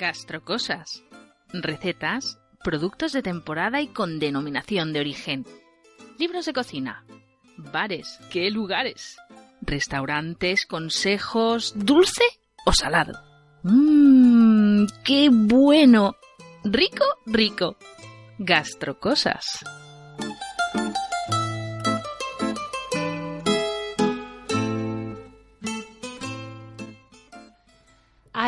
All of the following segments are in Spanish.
Gastrocosas. Recetas, productos de temporada y con denominación de origen. Libros de cocina. Bares, qué lugares. Restaurantes, consejos, dulce o salado. Mmm, qué bueno. Rico, rico. Gastrocosas.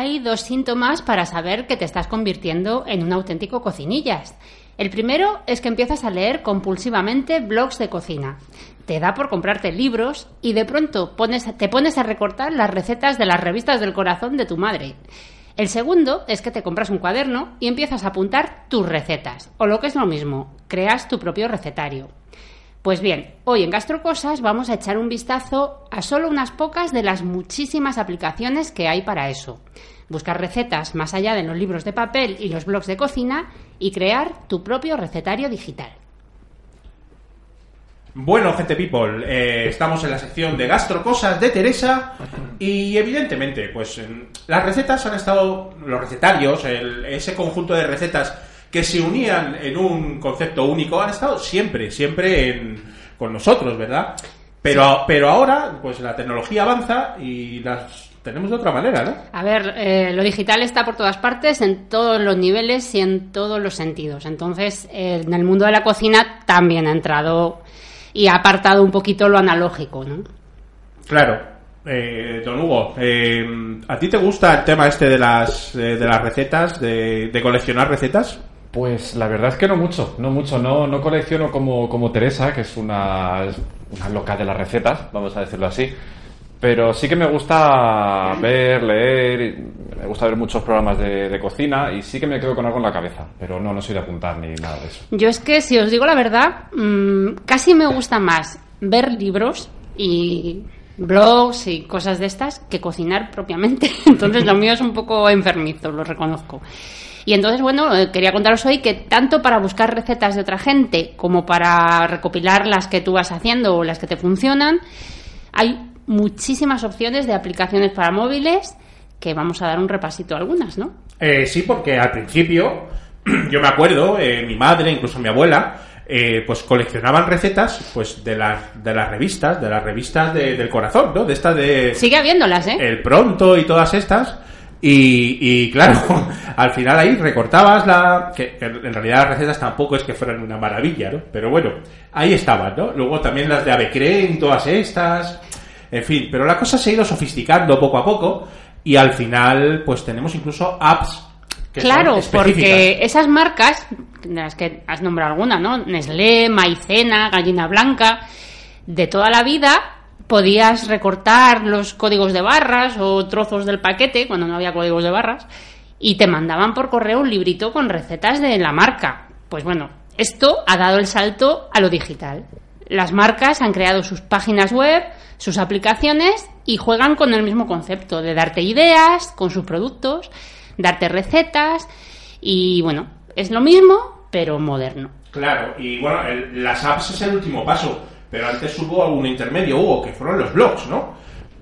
Hay dos síntomas para saber que te estás convirtiendo en un auténtico cocinillas. El primero es que empiezas a leer compulsivamente blogs de cocina. Te da por comprarte libros y de pronto te pones a recortar las recetas de las revistas del corazón de tu madre. El segundo es que te compras un cuaderno y empiezas a apuntar tus recetas, o lo que es lo mismo, creas tu propio recetario. Pues bien, hoy en Gastrocosas vamos a echar un vistazo a solo unas pocas de las muchísimas aplicaciones que hay para eso. Buscar recetas más allá de los libros de papel y los blogs de cocina y crear tu propio recetario digital. Bueno, gente people, eh, estamos en la sección de gastrocosas de Teresa y evidentemente, pues las recetas han estado, los recetarios, ese conjunto de recetas que se unían en un concepto único han estado siempre, siempre con nosotros, ¿verdad? Pero, pero ahora, pues la tecnología avanza y las tenemos de otra manera, ¿no? A ver, eh, lo digital está por todas partes, en todos los niveles y en todos los sentidos. Entonces, en el mundo de la cocina también ha entrado y ha apartado un poquito lo analógico, ¿no? Claro. Eh, don Hugo, eh, ¿a ti te gusta el tema este de las, de las recetas, de, de coleccionar recetas? Pues la verdad es que no mucho, no mucho, no, no colecciono como, como Teresa, que es una, loca de las recetas, vamos a decirlo así. Pero sí que me gusta ver, leer, me gusta ver muchos programas de, cocina y sí que me quedo con algo en la cabeza, pero no, no soy de apuntar ni nada de eso. Yo es que, si os digo la verdad, mm, casi me gusta más ver libros y blogs y cosas de estas que cocinar propiamente. Entonces lo mío es un poco enfermizo, lo reconozco. Y entonces, bueno, eh, quería contaros hoy que tanto para buscar recetas de otra gente como para recopilar las que tú vas haciendo o las que te funcionan, hay muchísimas opciones de aplicaciones para móviles que vamos a dar un repasito a algunas, ¿no? Eh, sí, porque al principio, yo me acuerdo, eh, mi madre, incluso mi abuela, pues coleccionaban recetas pues de las de las revistas de las revistas del corazón no de estas de sigue habiéndolas eh el pronto y todas estas y, claro, al final ahí recortabas la... Que, en realidad las recetas tampoco es que fueran una maravilla, ¿no? Pero bueno, ahí estaban, ¿no? Luego también las de Avecren, todas estas... En fin, pero la cosa se ha ido sofisticando poco a poco y al final pues tenemos incluso apps que claro, porque esas marcas, de las que has nombrado alguna, ¿no? Nestlé, Maicena, Gallina Blanca, de toda la vida, podías recortar los códigos de barras o trozos del paquete cuando no había códigos de barras y te mandaban por correo un librito con recetas de la marca. Pues bueno, esto ha dado el salto a lo digital. Las marcas han creado sus páginas web, sus aplicaciones y juegan con el mismo concepto de darte ideas con sus productos, darte recetas y bueno, es lo mismo pero moderno. Claro, y bueno, las apps es el último paso pero antes hubo algún intermedio, hubo, que fueron los blogs, ¿no?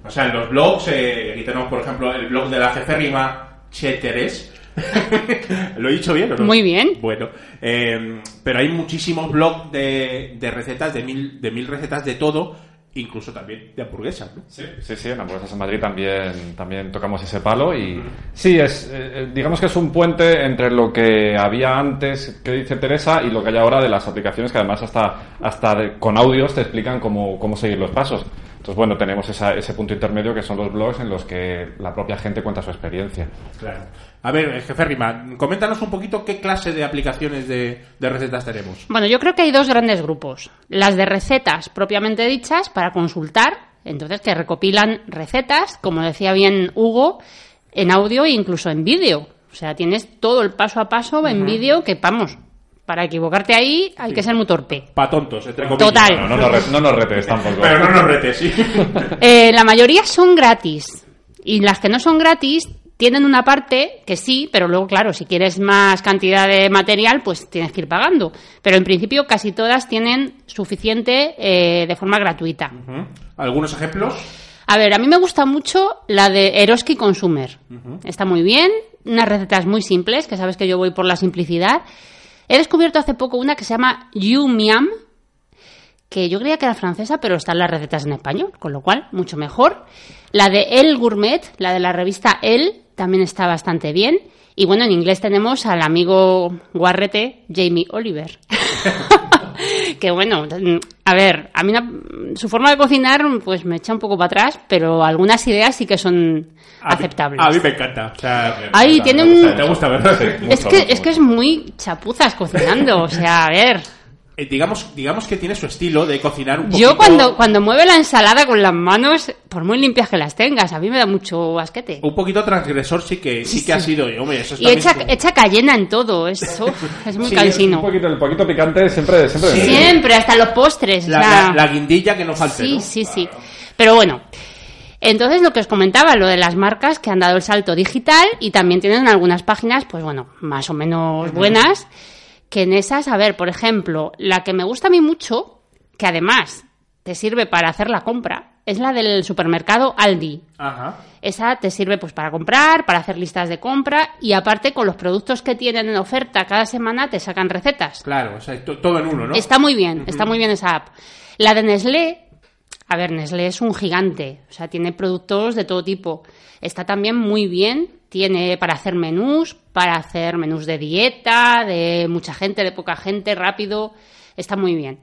O sea, en los blogs, eh, aquí tenemos, por ejemplo, el blog de la jeférrima Cheteres. ¿Lo he dicho bien o no? Muy bien. Bueno, eh, pero hay muchísimos blogs de, de recetas, de mil, de mil recetas de todo, incluso también de hamburguesas, ¿no? Sí, sí, sí, en hamburguesas en Madrid también, también tocamos ese palo y sí, es, eh, digamos que es un puente entre lo que había antes, que dice Teresa, y lo que hay ahora de las aplicaciones que además hasta, hasta con audios te explican cómo, cómo seguir los pasos. Entonces, bueno, tenemos ese punto intermedio que son los blogs en los que la propia gente cuenta su experiencia. Claro. A ver, jefe Rima, coméntanos un poquito qué clase de aplicaciones de, recetas tenemos. Bueno, yo creo que hay dos grandes grupos. Las de recetas propiamente dichas para consultar, entonces que recopilan recetas, como decía bien Hugo, en audio e incluso en vídeo. O sea, tienes todo el paso a paso en vídeo que, vamos, para equivocarte ahí hay que ser muy torpe. Pa' tontos, entre comillas. Total. No, nos retes tampoco. Pero no nos retes, sí. Eh, la mayoría son gratis. Y las que no son gratis tienen una parte que sí, pero luego, claro, si quieres más cantidad de material, pues tienes que ir pagando. Pero en principio casi todas tienen suficiente eh, de forma gratuita. ¿Algunos ejemplos? A ver, a mí me gusta mucho la de Eroski Consumer. Está muy bien, unas recetas muy simples, que sabes que yo voy por la simplicidad. He descubierto hace poco una que se llama Yu Miam, que yo creía que era francesa, pero están las recetas en español, con lo cual, mucho mejor. La de El Gourmet, la de la revista El, también está bastante bien. Y bueno, en inglés tenemos al amigo guarrete Jamie Oliver. que bueno, a ver, a mí una- su forma de cocinar pues me echa un poco para atrás, pero algunas ideas sí que son A mí- aceptables. A mí me encanta. O sea, Ay, tiene un- Te gusta, ¿verdad? Sí. es que mucho, es que es muy chapuzas cocinando, o sea, a ver. Eh, digamos, digamos que tiene su estilo de cocinar un poquito... Yo cuando, cuando mueve la ensalada con las manos, por muy limpias que las tengas, a mí me da mucho asquete. Un poquito transgresor sí que, sí que ha sido. y, Hombre, eso Y está echa, mismo. echa cayena en todo, eso es muy Sí, Un cansino. poquito, el poquito picante siempre, siempre hasta los postres. o La, sea, la- la guindilla que no falte, sí, ¿no? sí, sí. Pero bueno, entonces lo que os comentaba, lo de las marcas que han dado el salto digital y también tienen algunas páginas, pues bueno, más o menos buenas, que en esas, a ver, por ejemplo, la que me gusta a mí mucho, que además te sirve para hacer la compra, es la del supermercado Aldi. Ajá. Esa te sirve pues para comprar, para hacer listas de compra y aparte con los productos que tienen en oferta cada semana te sacan recetas. Claro, o sea, to- todo en uno, ¿no? Está muy bien, está muy bien esa app. La de Nestlé, a ver, Nestlé es un gigante, o sea, tiene productos de todo tipo. Está también muy bien, tiene para hacer menús, para hacer menús de dieta, de mucha gente, de poca gente, rápido, está muy bien.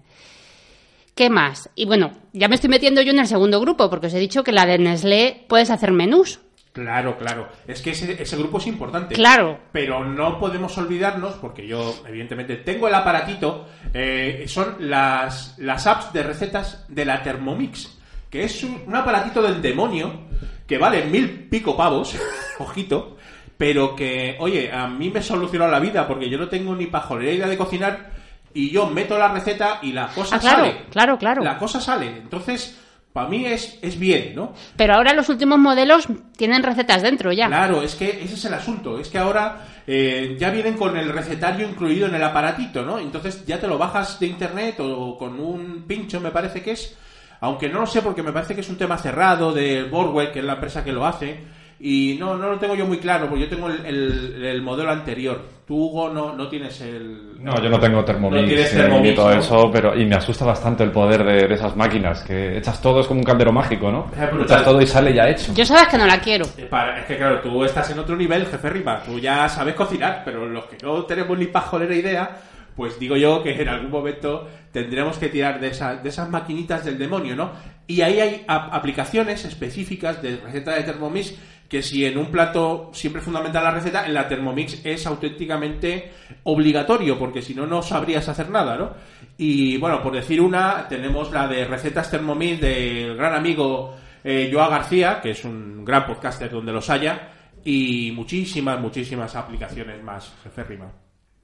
¿Qué más? Y bueno, ya me estoy metiendo yo en el segundo grupo, porque os he dicho que la de Nestlé puedes hacer menús. Claro, claro. Es que ese, ese grupo es importante. Claro. Pero no podemos olvidarnos, porque yo, evidentemente, tengo el aparatito, eh, son las, las apps de recetas de la Thermomix, que es un, un aparatito del demonio, que vale mil pico pavos, ojito, pero que, oye, a mí me solucionó la vida, porque yo no tengo ni pajolera idea de cocinar, y yo meto la receta y la cosa Ah, claro, sale. claro, claro. La cosa sale. Entonces, para mí es, es bien, ¿no? Pero ahora los últimos modelos tienen recetas dentro ya. Claro, es que ese es el asunto. Es que ahora eh, ya vienen con el recetario incluido en el aparatito, ¿no? Entonces ya te lo bajas de internet o con un pincho, me parece que es. Aunque no lo sé porque me parece que es un tema cerrado de Borwell, que es la empresa que lo hace. Y no, no lo tengo yo muy claro, porque yo tengo el, el- el modelo anterior. Tú, Hugo, no, no tienes el... No, yo no tengo Thermomix, No ni Thermomix, todo ¿no? eso, pero y me asusta bastante el poder de, de esas máquinas, que echas todo, es como un caldero mágico, ¿no? Echas todo y sale ya hecho. Yo sabes que no la quiero. Eh, para- es que claro, tú estás en otro nivel, jefe Rima. Tú ya sabes cocinar, pero los que no tenemos ni pajolera idea, pues digo yo que en algún momento tendremos que tirar de, esa- de esas maquinitas del demonio, ¿no? Y ahí hay ap- aplicaciones específicas de receta de Thermomix que si en un plato siempre es fundamental la receta, en la Thermomix es auténticamente obligatorio, porque si no, no sabrías hacer nada, ¿no? Y bueno, por decir una, tenemos la de recetas Thermomix del gran amigo eh, Joa García, que es un gran podcaster donde los haya, y muchísimas, muchísimas aplicaciones más, jefe Rima.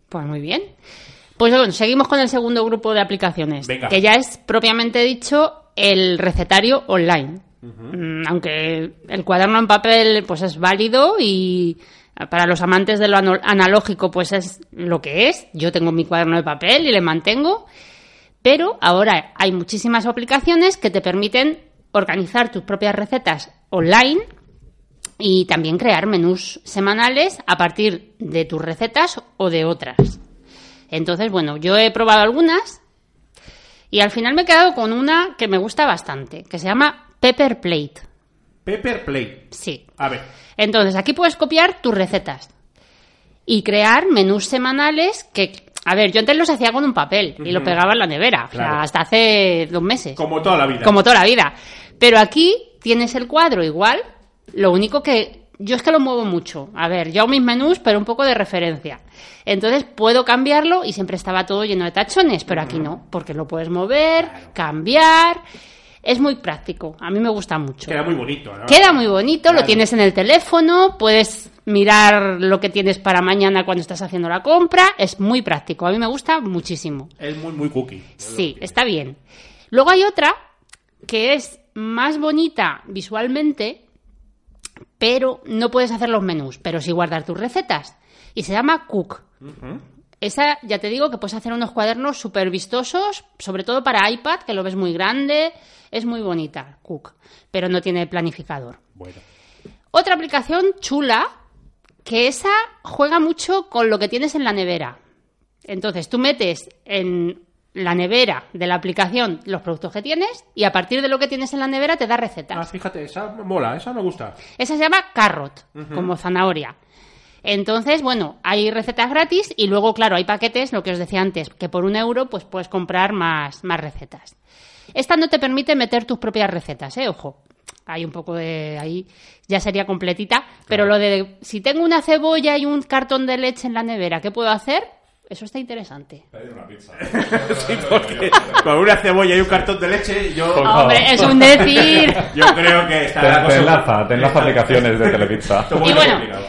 Pues muy bien. Pues bueno, seguimos con el segundo grupo de aplicaciones, Venga. que ya es propiamente dicho el recetario online. Mm, Aunque el cuaderno en papel pues es válido y para los amantes de lo analógico pues es lo que es. Yo tengo mi cuaderno de papel y le mantengo. Pero ahora hay muchísimas aplicaciones que te permiten organizar tus propias recetas online y también crear menús semanales a partir de tus recetas o de otras. Entonces, bueno, yo he probado algunas y al final me he quedado con una que me gusta bastante, que se llama Pepper Plate. Pepper Play. Sí. A ver, Entonces, aquí puedes copiar tus recetas y crear menús semanales que, a ver, yo antes los hacía con un papel y lo pegaba en la nevera, o sea, hasta hace dos meses. como toda la vida. Como toda la vida. Pero aquí tienes el cuadro igual. Lo único que yo es que lo muevo mucho. A ver, yo hago mis menús, pero un poco de referencia. Entonces puedo cambiarlo y siempre estaba todo lleno de tachones, pero aquí no, porque lo puedes mover, cambiar. Es muy práctico. A mí me gusta mucho. Queda muy bonito, ¿no? Queda muy bonito, lo tienes en el teléfono, puedes mirar lo que tienes para mañana cuando estás haciendo la compra. Es muy práctico. A mí me gusta muchísimo. Es muy, muy cookie. Sí, está bien. Luego hay otra que es más bonita visualmente, pero no puedes hacer los menús, pero sí guardar tus recetas. Y se llama Cook. Esa, ya te digo que puedes hacer unos cuadernos súper vistosos, sobre todo para iPad, que lo ves muy grande. Es muy bonita, Cook, pero no tiene planificador. Bueno. Otra aplicación chula, que esa juega mucho con lo que tienes en la nevera. Entonces, tú metes en la nevera de la aplicación los productos que tienes y a partir de lo que tienes en la nevera te da recetas. Ah, fíjate, esa mola, esa me gusta. Esa se llama Carrot, como zanahoria. Entonces, bueno, hay recetas gratis y luego, claro, hay paquetes, lo que os decía antes, que por un euro pues puedes comprar más, más recetas. Esta no te permite meter tus propias recetas, ¿eh? Ojo. Hay un poco de ahí, ya sería completita, pero lo de si tengo una cebolla y un cartón de leche en la nevera, ¿qué puedo hacer? Eso está interesante. Pedir una pizza. Sí, porque con una cebolla y un cartón de leche, yo. Hombre, es un decir. yo creo que está Te, la te enlaza, te enlaza aplicaciones de Telepizza. Y bueno, complicado.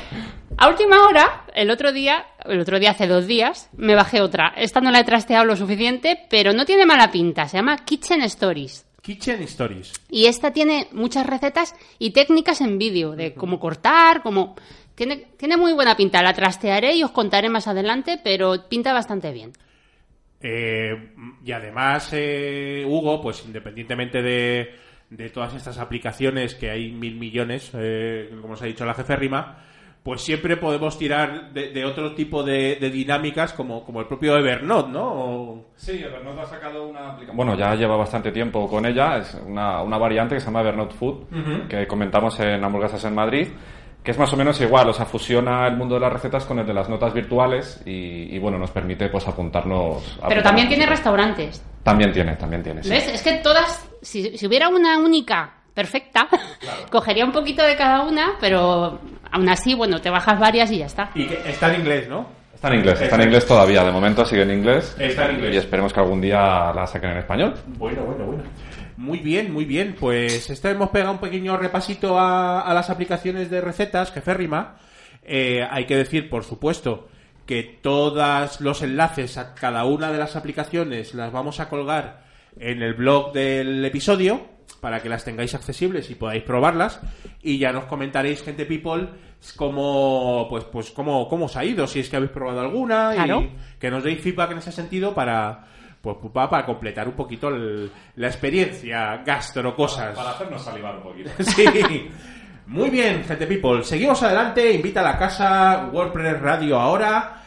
A última hora, el otro día, el otro día hace dos días, me bajé otra. Esta no la he trasteado lo suficiente, pero no tiene mala pinta. Se llama Kitchen Stories. Kitchen Stories. Y esta tiene muchas recetas y técnicas en vídeo, de cómo cortar, cómo... Tiene, tiene muy buena pinta. La trastearé y os contaré más adelante, pero pinta bastante bien. Eh, y además, eh, Hugo, pues independientemente de, de todas estas aplicaciones, que hay mil millones, eh, como os ha dicho la jefe Rima, pues siempre podemos tirar de, de otro tipo de, de dinámicas como, como el propio Evernote, ¿no? O- Sí, Evernote ha sacado una aplicación. Bueno, ya lleva bastante tiempo con ella. Es una, una variante que se llama Evernote Food, que comentamos en Hamburguesas en Madrid, que es más o menos igual. O sea, fusiona el mundo de las recetas con el de las notas virtuales y, y, bueno, nos permite pues apuntarnos. Pero apuntarnos también tiene restaurantes. También tiene, también tiene. sí. ¿Ves? Es que todas, si, si hubiera una única perfecta, cogería un poquito de cada una, pero aún así, bueno, te bajas varias y ya está. Y que está en inglés, ¿no? Está en inglés, está en inglés todavía. De momento sigue en inglés. Está en inglés. Y esperemos que algún día la saquen en español. Bueno, bueno, bueno. Muy bien, muy bien. Pues esto hemos pegado un pequeño repasito a, a las aplicaciones de recetas, jefe Rima. Eh, hay que decir, por supuesto, que todos los enlaces a cada una de las aplicaciones las vamos a colgar en el blog del episodio para que las tengáis accesibles y podáis probarlas y ya nos comentaréis gente people cómo pues pues cómo, cómo os ha ido si es que habéis probado alguna Claro. y que nos deis feedback en ese sentido para pues pa- para completar un poquito el- la experiencia gastro cosas hacernos salivar un poquito. sí muy bien gente people seguimos adelante invita a la casa WordPress Radio ahora